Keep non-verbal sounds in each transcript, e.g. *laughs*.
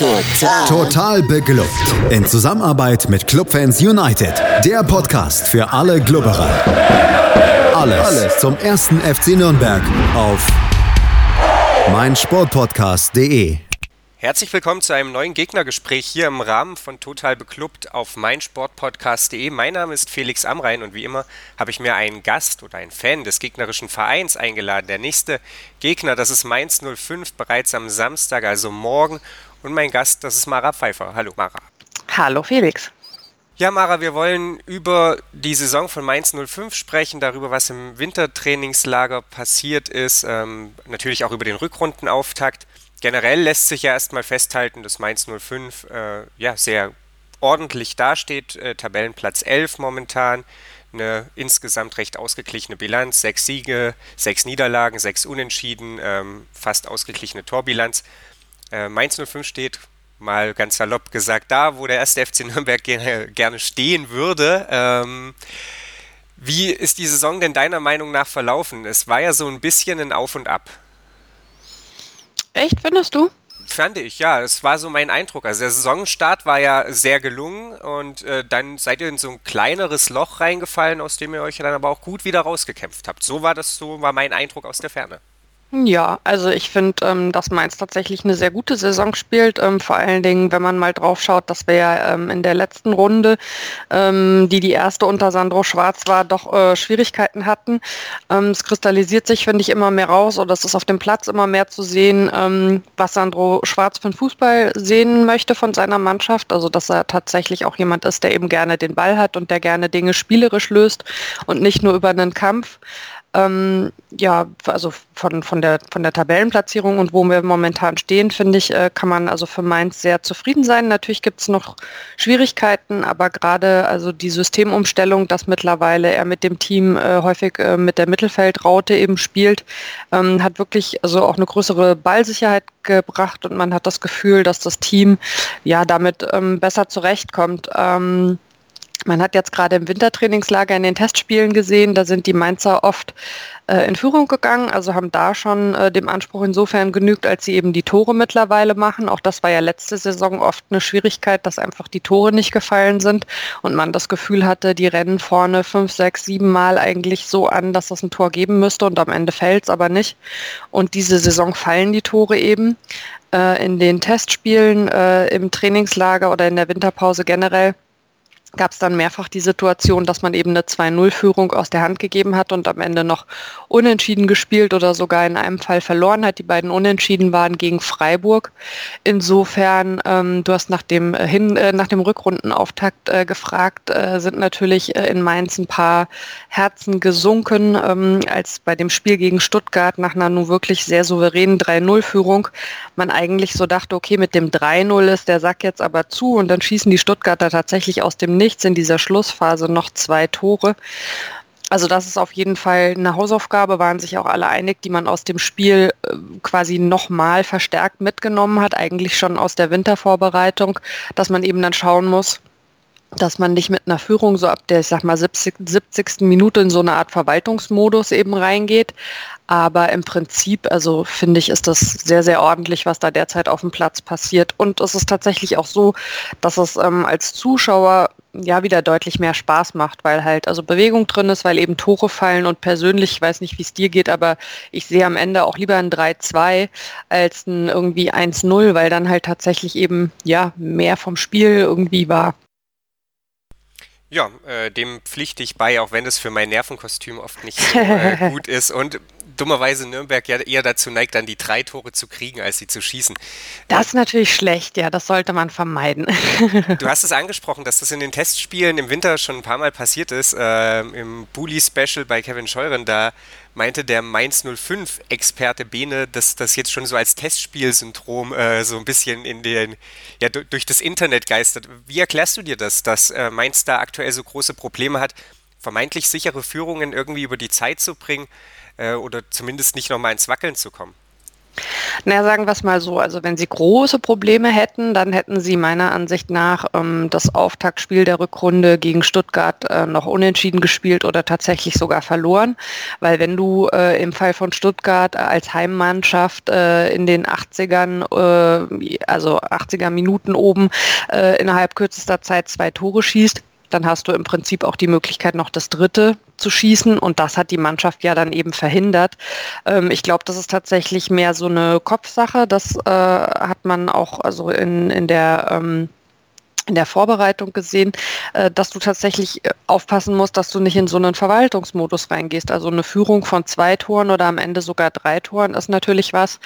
Total. Total beglückt. In Zusammenarbeit mit Clubfans United. Der Podcast für alle Glubberer. Alles, Alles zum ersten FC Nürnberg auf meinsportpodcast.de. Herzlich willkommen zu einem neuen Gegnergespräch hier im Rahmen von Total Beklubbt auf meinsportpodcast.de. Mein Name ist Felix Amrein und wie immer habe ich mir einen Gast oder einen Fan des gegnerischen Vereins eingeladen. Der nächste Gegner, das ist Mainz 05, bereits am Samstag, also morgen. Und mein Gast, das ist Mara Pfeiffer. Hallo Mara. Hallo Felix. Ja, Mara, wir wollen über die Saison von Mainz 05 sprechen, darüber, was im Wintertrainingslager passiert ist, ähm, natürlich auch über den Rückrundenauftakt generell lässt sich ja erstmal festhalten, dass Mainz 05 äh, ja, sehr ordentlich dasteht. Äh, Tabellenplatz 11 momentan. Eine insgesamt recht ausgeglichene Bilanz. Sechs Siege, sechs Niederlagen, sechs Unentschieden, ähm, fast ausgeglichene Torbilanz. Äh, Mainz 05 steht mal ganz salopp gesagt da, wo der erste FC Nürnberg gerne, gerne stehen würde. Ähm, wie ist die Saison denn deiner Meinung nach verlaufen? Es war ja so ein bisschen ein Auf und Ab. Echt, findest du? Fand ich, ja. Es war so mein Eindruck. Also der Saisonstart war ja sehr gelungen und äh, dann seid ihr in so ein kleineres Loch reingefallen, aus dem ihr euch dann aber auch gut wieder rausgekämpft habt. So war das, so war mein Eindruck aus der Ferne. Ja, also ich finde, ähm, dass Mainz tatsächlich eine sehr gute Saison spielt. Ähm, vor allen Dingen, wenn man mal drauf schaut, dass wir ja ähm, in der letzten Runde, ähm, die die erste unter Sandro Schwarz war, doch äh, Schwierigkeiten hatten. Ähm, es kristallisiert sich, finde ich, immer mehr raus oder es ist auf dem Platz immer mehr zu sehen, ähm, was Sandro Schwarz für den Fußball sehen möchte von seiner Mannschaft. Also dass er tatsächlich auch jemand ist, der eben gerne den Ball hat und der gerne Dinge spielerisch löst und nicht nur über einen Kampf. Ähm, ja, also von, von, der, von der Tabellenplatzierung und wo wir momentan stehen, finde ich, äh, kann man also für Mainz sehr zufrieden sein. Natürlich gibt es noch Schwierigkeiten, aber gerade also die Systemumstellung, dass mittlerweile er mit dem Team äh, häufig äh, mit der Mittelfeldraute eben spielt, ähm, hat wirklich also auch eine größere Ballsicherheit gebracht und man hat das Gefühl, dass das Team ja damit ähm, besser zurechtkommt. Ähm, man hat jetzt gerade im Wintertrainingslager in den Testspielen gesehen, da sind die Mainzer oft äh, in Führung gegangen, also haben da schon äh, dem Anspruch insofern genügt, als sie eben die Tore mittlerweile machen. Auch das war ja letzte Saison oft eine Schwierigkeit, dass einfach die Tore nicht gefallen sind und man das Gefühl hatte, die rennen vorne fünf, sechs, sieben Mal eigentlich so an, dass das ein Tor geben müsste und am Ende fällt es aber nicht. Und diese Saison fallen die Tore eben. Äh, in den Testspielen, äh, im Trainingslager oder in der Winterpause generell gab es dann mehrfach die Situation, dass man eben eine 2-0-Führung aus der Hand gegeben hat und am Ende noch unentschieden gespielt oder sogar in einem Fall verloren hat. Die beiden Unentschieden waren gegen Freiburg. Insofern, ähm, du hast nach dem, äh, hin, äh, nach dem Rückrundenauftakt äh, gefragt, äh, sind natürlich äh, in Mainz ein paar Herzen gesunken, ähm, als bei dem Spiel gegen Stuttgart nach einer nun wirklich sehr souveränen 3-0-Führung man eigentlich so dachte, okay, mit dem 3-0 ist der Sack jetzt aber zu und dann schießen die Stuttgarter tatsächlich aus dem Nichts in dieser Schlussphase noch zwei Tore. Also das ist auf jeden Fall eine Hausaufgabe, waren sich auch alle einig, die man aus dem Spiel äh, quasi nochmal verstärkt mitgenommen hat, eigentlich schon aus der Wintervorbereitung, dass man eben dann schauen muss, dass man nicht mit einer Führung so ab der, ich sag mal, 70, 70. Minute in so eine Art Verwaltungsmodus eben reingeht. Aber im Prinzip, also finde ich, ist das sehr, sehr ordentlich, was da derzeit auf dem Platz passiert. Und es ist tatsächlich auch so, dass es ähm, als Zuschauer ja wieder deutlich mehr Spaß macht, weil halt also Bewegung drin ist, weil eben Tore fallen und persönlich, ich weiß nicht, wie es dir geht, aber ich sehe am Ende auch lieber ein 3-2 als ein irgendwie 1-0, weil dann halt tatsächlich eben ja mehr vom Spiel irgendwie war. Ja, äh, dem pflichte ich bei, auch wenn es für mein Nervenkostüm oft nicht so äh, *laughs* gut ist. Und dummerweise Nürnberg ja eher dazu neigt, dann die drei Tore zu kriegen, als sie zu schießen. Das ist natürlich schlecht, ja, das sollte man vermeiden. *laughs* du hast es angesprochen, dass das in den Testspielen im Winter schon ein paar Mal passiert ist. Äh, Im Bully-Special bei Kevin Scheuren, da meinte der Mainz 05-Experte Bene, dass das jetzt schon so als Testspielsyndrom äh, so ein bisschen in den, ja, durch das Internet geistert. Wie erklärst du dir das, dass äh, Mainz da aktuell so große Probleme hat, vermeintlich sichere Führungen irgendwie über die Zeit zu bringen? Äh, oder zumindest nicht nochmal ins Wackeln zu kommen? Naja, sagen wir es mal so. Also wenn sie große Probleme hätten, dann hätten sie meiner Ansicht nach ähm, das Auftaktspiel der Rückrunde gegen Stuttgart äh, noch unentschieden gespielt oder tatsächlich sogar verloren. Weil wenn du äh, im Fall von Stuttgart als Heimmannschaft äh, in den 80ern, äh, also 80er Minuten oben, äh, innerhalb kürzester Zeit zwei Tore schießt, dann hast du im Prinzip auch die Möglichkeit, noch das dritte zu schießen. Und das hat die Mannschaft ja dann eben verhindert. Ähm, ich glaube, das ist tatsächlich mehr so eine Kopfsache. Das äh, hat man auch also in, in der ähm, in der Vorbereitung gesehen, äh, dass du tatsächlich äh, aufpassen musst, dass du nicht in so einen Verwaltungsmodus reingehst. Also eine Führung von zwei Toren oder am Ende sogar drei Toren ist natürlich was,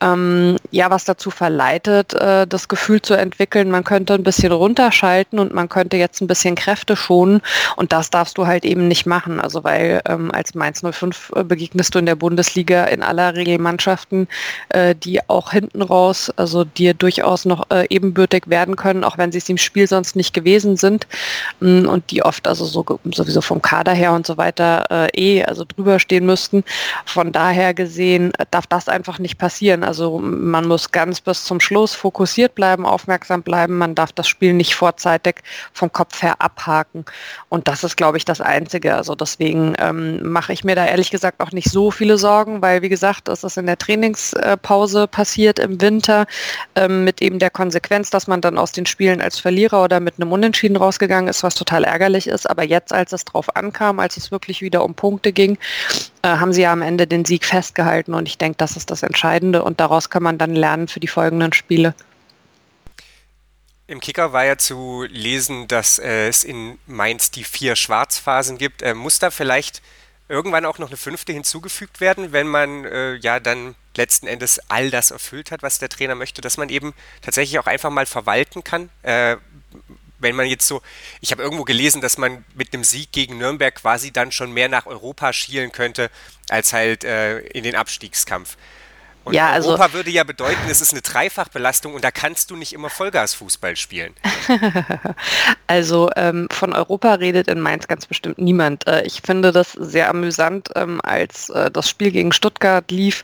ähm, ja, was dazu verleitet, äh, das Gefühl zu entwickeln, man könnte ein bisschen runterschalten und man könnte jetzt ein bisschen Kräfte schonen und das darfst du halt eben nicht machen. Also weil ähm, als Mainz 05 begegnest du in der Bundesliga in aller Regel Mannschaften, äh, die auch hinten raus, also dir durchaus noch äh, ebenbürtig werden können, auch wenn sie es im Spiel sonst nicht gewesen sind mm, und die oft also so, sowieso vom Kader her und so weiter äh, eh also drüber stehen müssten. Von daher gesehen äh, darf das einfach nicht passieren. Also man muss ganz bis zum Schluss fokussiert bleiben, aufmerksam bleiben. Man darf das Spiel nicht vorzeitig vom Kopf her abhaken. Und das ist, glaube ich, das Einzige. Also deswegen ähm, mache ich mir da ehrlich gesagt auch nicht so viele Sorgen, weil wie gesagt, es ist in der Trainingspause passiert im Winter ähm, mit eben der Konsequenz, dass man dann aus den Spielen als Verlierer oder mit einem Unentschieden rausgegangen ist, was total ärgerlich ist. Aber jetzt, als es drauf ankam, als es wirklich wieder um Punkte ging, äh, haben sie ja am Ende den Sieg festgehalten. Und ich denke, das ist das Entscheidende. Und daraus kann man dann lernen für die folgenden Spiele. Im Kicker war ja zu lesen, dass äh, es in Mainz die vier Schwarzphasen gibt. Äh, muss da vielleicht irgendwann auch noch eine fünfte hinzugefügt werden, wenn man äh, ja dann letzten Endes all das erfüllt hat, was der Trainer möchte, dass man eben tatsächlich auch einfach mal verwalten kann. Wenn man jetzt so, ich habe irgendwo gelesen, dass man mit einem Sieg gegen Nürnberg quasi dann schon mehr nach Europa schielen könnte, als halt äh, in den Abstiegskampf. Und ja, also Europa würde ja bedeuten, es ist eine Dreifachbelastung und da kannst du nicht immer Vollgasfußball spielen. *laughs* also ähm, von Europa redet in Mainz ganz bestimmt niemand. Äh, ich finde das sehr amüsant, ähm, als äh, das Spiel gegen Stuttgart lief,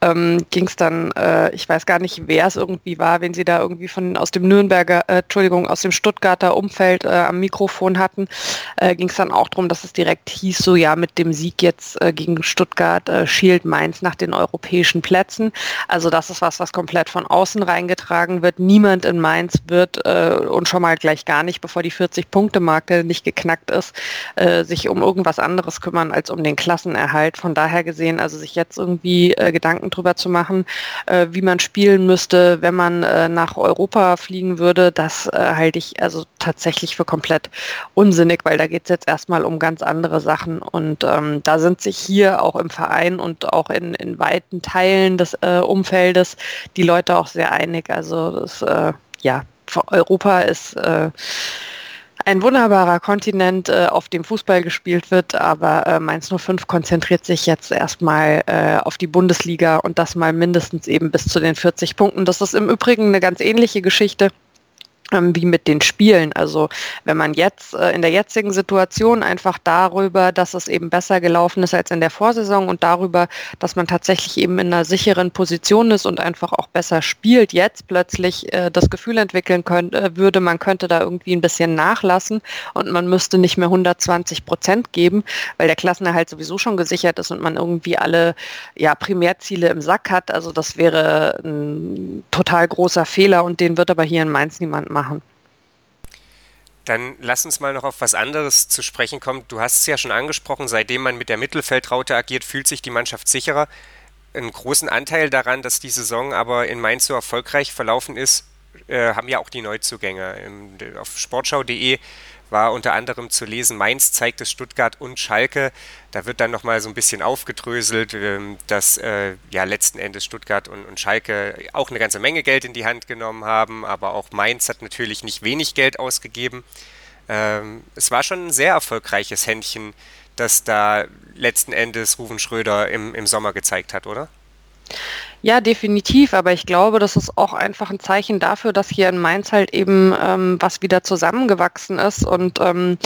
ähm, ging es dann, äh, ich weiß gar nicht, wer es irgendwie war, wenn sie da irgendwie von aus dem Nürnberger, äh, Entschuldigung, aus dem Stuttgarter Umfeld äh, am Mikrofon hatten, äh, ging es dann auch darum, dass es direkt hieß, so ja, mit dem Sieg jetzt gegen Stuttgart schielt Mainz nach den europäischen Plätzen. Also das ist was, was komplett von außen reingetragen wird. Niemand in Mainz wird äh, und schon mal gleich gar nicht, bevor die 40-Punkte-Marke nicht geknackt ist, äh, sich um irgendwas anderes kümmern als um den Klassenerhalt. Von daher gesehen, also sich jetzt irgendwie äh, Gedanken drüber zu machen, äh, wie man spielen müsste, wenn man äh, nach Europa fliegen würde, das äh, halte ich also tatsächlich für komplett unsinnig, weil da geht es jetzt erstmal um ganz andere Sachen. Und ähm, da sind sich hier auch im Verein und auch in, in weiten Teilen des äh, Umfeldes die Leute auch sehr einig. Also das, äh, ja, Europa ist äh, ein wunderbarer Kontinent, äh, auf dem Fußball gespielt wird, aber äh, Mainz 05 konzentriert sich jetzt erstmal äh, auf die Bundesliga und das mal mindestens eben bis zu den 40 Punkten. Das ist im Übrigen eine ganz ähnliche Geschichte wie mit den Spielen. Also wenn man jetzt äh, in der jetzigen Situation einfach darüber, dass es eben besser gelaufen ist als in der Vorsaison und darüber, dass man tatsächlich eben in einer sicheren Position ist und einfach auch besser spielt, jetzt plötzlich äh, das Gefühl entwickeln könnte, äh, würde, man könnte da irgendwie ein bisschen nachlassen und man müsste nicht mehr 120 Prozent geben, weil der Klassenerhalt sowieso schon gesichert ist und man irgendwie alle ja, Primärziele im Sack hat. Also das wäre ein total großer Fehler und den wird aber hier in Mainz niemand machen. Dann lass uns mal noch auf was anderes zu sprechen kommen. Du hast es ja schon angesprochen, seitdem man mit der Mittelfeldraute agiert, fühlt sich die Mannschaft sicherer. Einen großen Anteil daran, dass die Saison aber in Mainz so erfolgreich verlaufen ist, äh, haben ja auch die Neuzugänge. Auf sportschau.de war unter anderem zu lesen, Mainz zeigt es Stuttgart und Schalke. Da wird dann nochmal so ein bisschen aufgedröselt, ähm, dass äh, ja letzten Endes Stuttgart und, und Schalke auch eine ganze Menge Geld in die Hand genommen haben, aber auch Mainz hat natürlich nicht wenig Geld ausgegeben. Ähm, es war schon ein sehr erfolgreiches Händchen, das da letzten Endes Ruven Schröder im, im Sommer gezeigt hat, oder? Ja, definitiv, aber ich glaube, das ist auch einfach ein Zeichen dafür, dass hier in Mainz halt eben ähm, was wieder zusammengewachsen ist und ähm,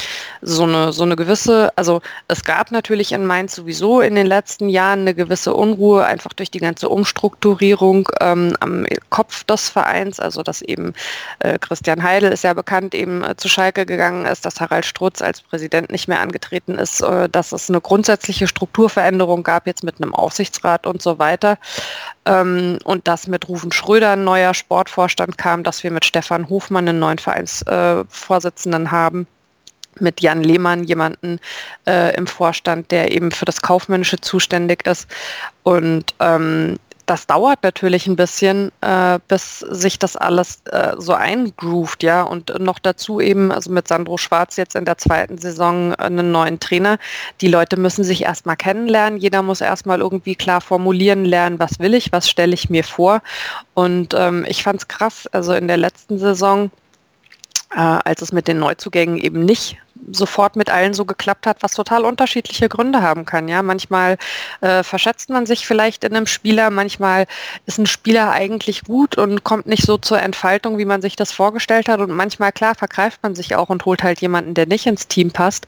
so, eine, so eine gewisse, also es gab natürlich in Mainz sowieso in den letzten Jahren eine gewisse Unruhe, einfach durch die ganze Umstrukturierung ähm, am Kopf des Vereins, also dass eben äh, Christian Heidel ist ja bekannt, eben äh, zu Schalke gegangen ist, dass Harald Strutz als Präsident nicht mehr angetreten ist, äh, dass es eine grundsätzliche Strukturveränderung gab jetzt mit einem Aufsichtsrat und so weiter ähm, und dass mit Rufen Schröder ein neuer Sportvorstand kam, dass wir mit Stefan Hofmann einen neuen Vereinsvorsitzenden äh, haben mit Jan Lehmann jemanden äh, im Vorstand, der eben für das Kaufmännische zuständig ist. Und ähm, das dauert natürlich ein bisschen, äh, bis sich das alles äh, so eingroovt, ja. Und noch dazu eben, also mit Sandro Schwarz jetzt in der zweiten Saison einen neuen Trainer. Die Leute müssen sich erstmal kennenlernen. Jeder muss erstmal irgendwie klar formulieren lernen, was will ich, was stelle ich mir vor. Und ähm, ich fand es krass, also in der letzten Saison, äh, als es mit den Neuzugängen eben nicht sofort mit allen so geklappt hat, was total unterschiedliche Gründe haben kann. Ja, manchmal äh, verschätzt man sich vielleicht in einem Spieler, manchmal ist ein Spieler eigentlich gut und kommt nicht so zur Entfaltung, wie man sich das vorgestellt hat. Und manchmal, klar, vergreift man sich auch und holt halt jemanden, der nicht ins Team passt.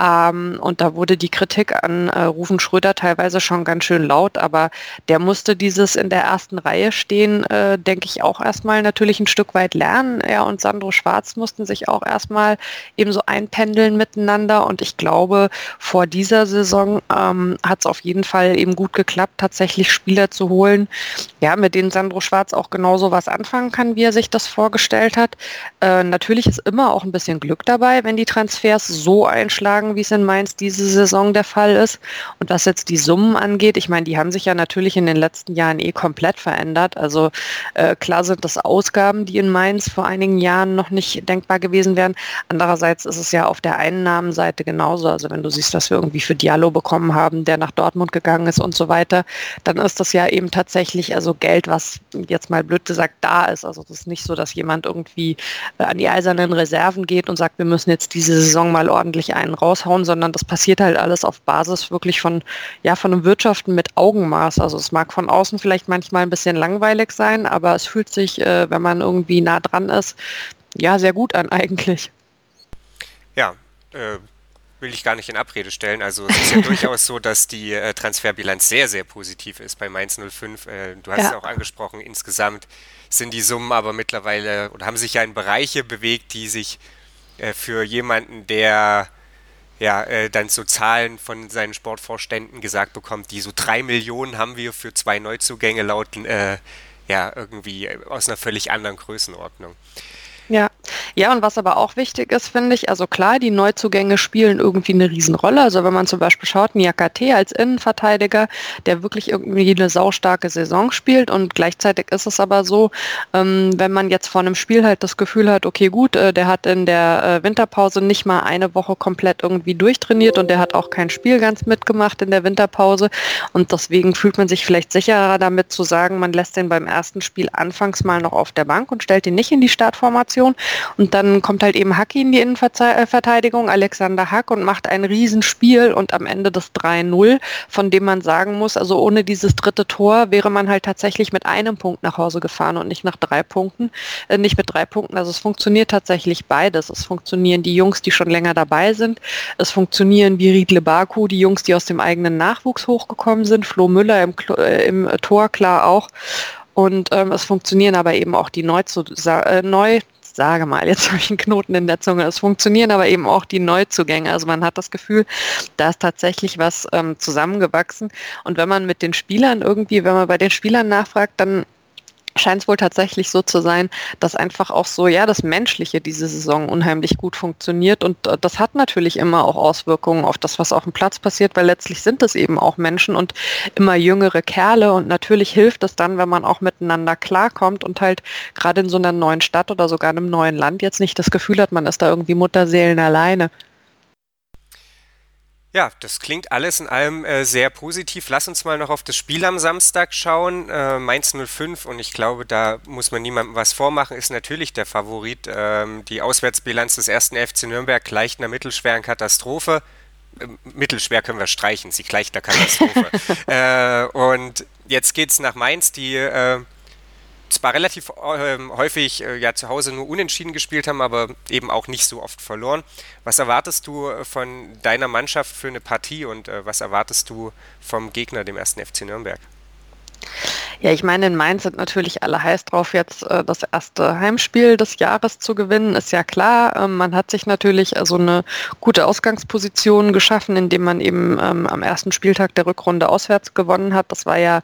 Ähm, und da wurde die Kritik an äh, Rufen Schröder teilweise schon ganz schön laut, aber der musste dieses in der ersten Reihe stehen, äh, denke ich, auch erstmal natürlich ein Stück weit lernen. Er und Sandro Schwarz mussten sich auch erstmal eben so einpendeln handeln miteinander. Und ich glaube, vor dieser Saison ähm, hat es auf jeden Fall eben gut geklappt, tatsächlich Spieler zu holen, ja, mit denen Sandro Schwarz auch genauso was anfangen kann, wie er sich das vorgestellt hat. Äh, natürlich ist immer auch ein bisschen Glück dabei, wenn die Transfers so einschlagen, wie es in Mainz diese Saison der Fall ist. Und was jetzt die Summen angeht, ich meine, die haben sich ja natürlich in den letzten Jahren eh komplett verändert. Also äh, klar sind das Ausgaben, die in Mainz vor einigen Jahren noch nicht denkbar gewesen wären. Andererseits ist es ja auf der Einnahmenseite genauso. Also wenn du siehst, was wir irgendwie für Diallo bekommen haben, der nach Dortmund gegangen ist und so weiter, dann ist das ja eben tatsächlich also Geld, was jetzt mal blöd gesagt da ist. Also das ist nicht so, dass jemand irgendwie äh, an die eisernen Reserven geht und sagt, wir müssen jetzt diese Saison mal ordentlich einen raushauen, sondern das passiert halt alles auf Basis wirklich von, ja, von einem Wirtschaften mit Augenmaß. Also es mag von außen vielleicht manchmal ein bisschen langweilig sein, aber es fühlt sich, äh, wenn man irgendwie nah dran ist, ja, sehr gut an eigentlich. Ja, äh, will ich gar nicht in Abrede stellen. Also es ist ja *laughs* durchaus so, dass die äh, Transferbilanz sehr, sehr positiv ist bei Mainz 05. Äh, du hast ja. es auch angesprochen, insgesamt sind die Summen aber mittlerweile oder haben sich ja in Bereiche bewegt, die sich äh, für jemanden, der ja, äh, dann so Zahlen von seinen Sportvorständen gesagt bekommt, die so drei Millionen haben wir für zwei Neuzugänge lauten, äh, ja, irgendwie aus einer völlig anderen Größenordnung. Ja, ja, und was aber auch wichtig ist, finde ich, also klar, die Neuzugänge spielen irgendwie eine Riesenrolle. Also wenn man zum Beispiel schaut, Niakate als Innenverteidiger, der wirklich irgendwie eine saustarke Saison spielt und gleichzeitig ist es aber so, ähm, wenn man jetzt vor einem Spiel halt das Gefühl hat, okay, gut, äh, der hat in der äh, Winterpause nicht mal eine Woche komplett irgendwie durchtrainiert und der hat auch kein Spiel ganz mitgemacht in der Winterpause und deswegen fühlt man sich vielleicht sicherer damit zu sagen, man lässt den beim ersten Spiel anfangs mal noch auf der Bank und stellt ihn nicht in die Startformation Position. Und dann kommt halt eben Hack in die Innenverteidigung, Alexander Hack, und macht ein Riesenspiel und am Ende das 3-0, von dem man sagen muss, also ohne dieses dritte Tor wäre man halt tatsächlich mit einem Punkt nach Hause gefahren und nicht nach drei Punkten, äh, nicht mit drei Punkten. Also es funktioniert tatsächlich beides. Es funktionieren die Jungs, die schon länger dabei sind. Es funktionieren wie Riedle Baku, die Jungs, die aus dem eigenen Nachwuchs hochgekommen sind. Flo Müller im, äh, im Tor klar auch. Und ähm, es funktionieren aber eben auch die neu, zu, äh, neu sage mal, jetzt *laughs* habe ich einen Knoten in der Zunge. Es funktionieren aber eben auch die Neuzugänge. Also man hat das Gefühl, da ist tatsächlich was ähm, zusammengewachsen. Und wenn man mit den Spielern irgendwie, wenn man bei den Spielern nachfragt, dann scheint es wohl tatsächlich so zu sein, dass einfach auch so, ja, das Menschliche diese Saison unheimlich gut funktioniert und äh, das hat natürlich immer auch Auswirkungen auf das, was auf dem Platz passiert, weil letztlich sind es eben auch Menschen und immer jüngere Kerle und natürlich hilft es dann, wenn man auch miteinander klarkommt und halt gerade in so einer neuen Stadt oder sogar einem neuen Land jetzt nicht das Gefühl hat, man ist da irgendwie Mutterseelen alleine. Ja, das klingt alles in allem äh, sehr positiv. Lass uns mal noch auf das Spiel am Samstag schauen. Äh, Mainz 05 und ich glaube, da muss man niemandem was vormachen, ist natürlich der Favorit. Ähm, die Auswärtsbilanz des ersten FC Nürnberg gleicht einer mittelschweren Katastrophe. mittelschwer können wir streichen, sie gleicht der Katastrophe. *laughs* äh, und jetzt geht es nach Mainz, die äh, zwar relativ äh, häufig äh, ja zu Hause nur unentschieden gespielt haben, aber eben auch nicht so oft verloren. Was erwartest du äh, von deiner Mannschaft für eine Partie und äh, was erwartest du vom Gegner, dem ersten FC Nürnberg? Ja, ich meine, in Mainz sind natürlich alle heiß drauf, jetzt äh, das erste Heimspiel des Jahres zu gewinnen, ist ja klar. Ähm, man hat sich natürlich also eine gute Ausgangsposition geschaffen, indem man eben ähm, am ersten Spieltag der Rückrunde auswärts gewonnen hat. Das war ja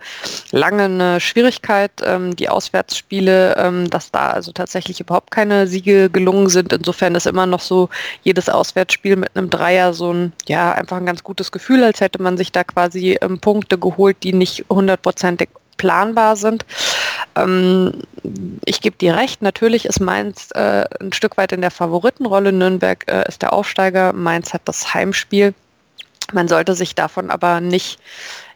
lange eine Schwierigkeit, ähm, die Auswärtsspiele, ähm, dass da also tatsächlich überhaupt keine Siege gelungen sind. Insofern ist immer noch so jedes Auswärtsspiel mit einem Dreier so ein, ja, einfach ein ganz gutes Gefühl, als hätte man sich da quasi ähm, Punkte geholt, die nicht hundertprozentig planbar sind. Ähm, ich gebe dir recht, natürlich ist Mainz äh, ein Stück weit in der Favoritenrolle. Nürnberg äh, ist der Aufsteiger, Mainz hat das Heimspiel. Man sollte sich davon aber nicht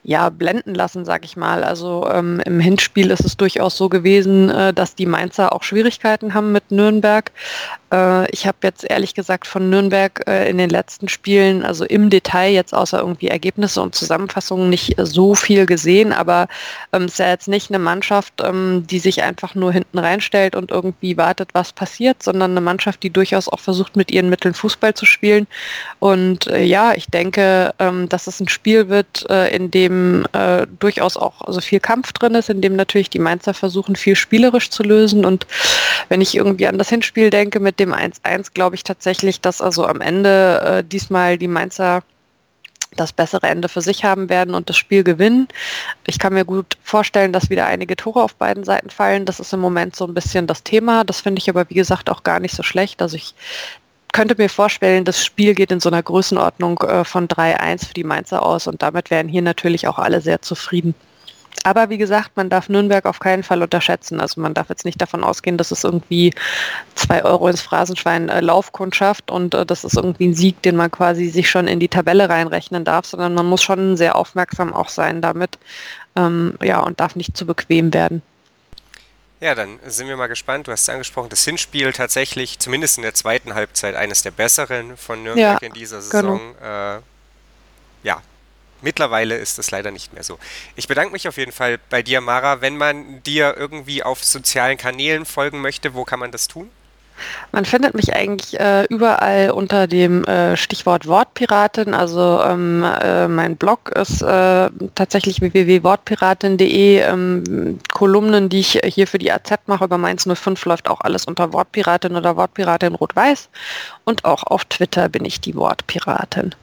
ja, blenden lassen, sag ich mal. Also ähm, im Hinspiel ist es durchaus so gewesen, äh, dass die Mainzer auch Schwierigkeiten haben mit Nürnberg. Äh, ich habe jetzt ehrlich gesagt von Nürnberg äh, in den letzten Spielen, also im Detail jetzt außer irgendwie Ergebnisse und Zusammenfassungen nicht so viel gesehen, aber ähm, es ist ja jetzt nicht eine Mannschaft, ähm, die sich einfach nur hinten reinstellt und irgendwie wartet, was passiert, sondern eine Mannschaft, die durchaus auch versucht, mit ihren Mitteln Fußball zu spielen. Und äh, ja, ich denke, ähm, dass es ein Spiel wird, äh, in dem äh, durchaus auch also viel Kampf drin ist, in dem natürlich die Mainzer versuchen, viel spielerisch zu lösen. Und wenn ich irgendwie an das Hinspiel denke mit dem 1-1 glaube ich tatsächlich, dass also am Ende äh, diesmal die Mainzer das bessere Ende für sich haben werden und das Spiel gewinnen. Ich kann mir gut vorstellen, dass wieder einige Tore auf beiden Seiten fallen. Das ist im Moment so ein bisschen das Thema. Das finde ich aber, wie gesagt, auch gar nicht so schlecht. Also ich könnte mir vorstellen, das Spiel geht in so einer Größenordnung äh, von 3-1 für die Mainzer aus und damit wären hier natürlich auch alle sehr zufrieden. Aber wie gesagt, man darf Nürnberg auf keinen Fall unterschätzen. Also man darf jetzt nicht davon ausgehen, dass es irgendwie zwei Euro ins Phrasenschwein äh, Laufkundschaft und äh, das ist irgendwie ein Sieg, den man quasi sich schon in die Tabelle reinrechnen darf, sondern man muss schon sehr aufmerksam auch sein damit. Ähm, ja, und darf nicht zu bequem werden. Ja, dann sind wir mal gespannt. Du hast es angesprochen, das Hinspiel tatsächlich, zumindest in der zweiten Halbzeit, eines der besseren von Nürnberg ja, in dieser Saison. Genau. Äh, ja, Mittlerweile ist das leider nicht mehr so. Ich bedanke mich auf jeden Fall bei dir, Mara. Wenn man dir irgendwie auf sozialen Kanälen folgen möchte, wo kann man das tun? Man findet mich eigentlich äh, überall unter dem äh, Stichwort Wortpiratin. Also ähm, äh, mein Blog ist äh, tatsächlich www.wortpiratin.de. Ähm, Kolumnen, die ich hier für die AZ mache über Mainz 05, läuft auch alles unter Wortpiratin oder Wortpiratin Rot-Weiß. Und auch auf Twitter bin ich die Wortpiratin.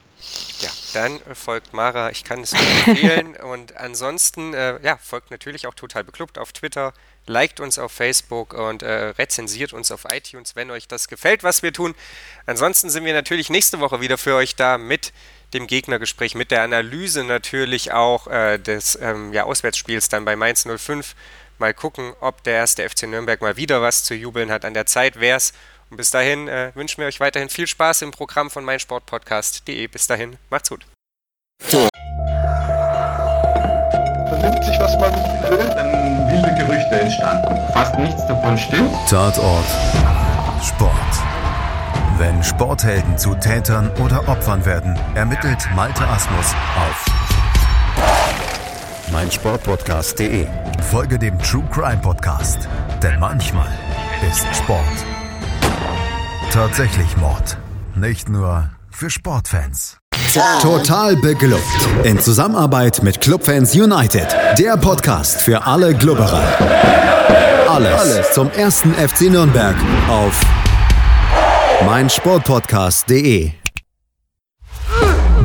Ja, dann folgt Mara, ich kann es nur empfehlen. *laughs* und ansonsten, äh, ja, folgt natürlich auch total beklubbt auf Twitter, liked uns auf Facebook und äh, rezensiert uns auf iTunes, wenn euch das gefällt, was wir tun. Ansonsten sind wir natürlich nächste Woche wieder für euch da mit dem Gegnergespräch, mit der Analyse natürlich auch äh, des ähm, ja, Auswärtsspiels dann bei Mainz 05. Mal gucken, ob der erste FC Nürnberg mal wieder was zu jubeln hat. An der Zeit wäre es. Und bis dahin äh, wünschen wir euch weiterhin viel Spaß im Programm von meinsportpodcast.de. Bis dahin, macht's gut. Vernimmt sich, was man will, dann wilde Gerüchte entstanden. Fast nichts davon stimmt. Tatort. Sport. Wenn Sporthelden zu Tätern oder Opfern werden, ermittelt Malte Asmus auf meinsportpodcast.de. Folge dem True Crime Podcast, denn manchmal ist Sport tatsächlich Mord. Nicht nur für Sportfans. Total beglückt. In Zusammenarbeit mit Clubfans United. Der Podcast für alle Glubberer. Alles, Alles zum ersten FC Nürnberg auf meinsportpodcast.de.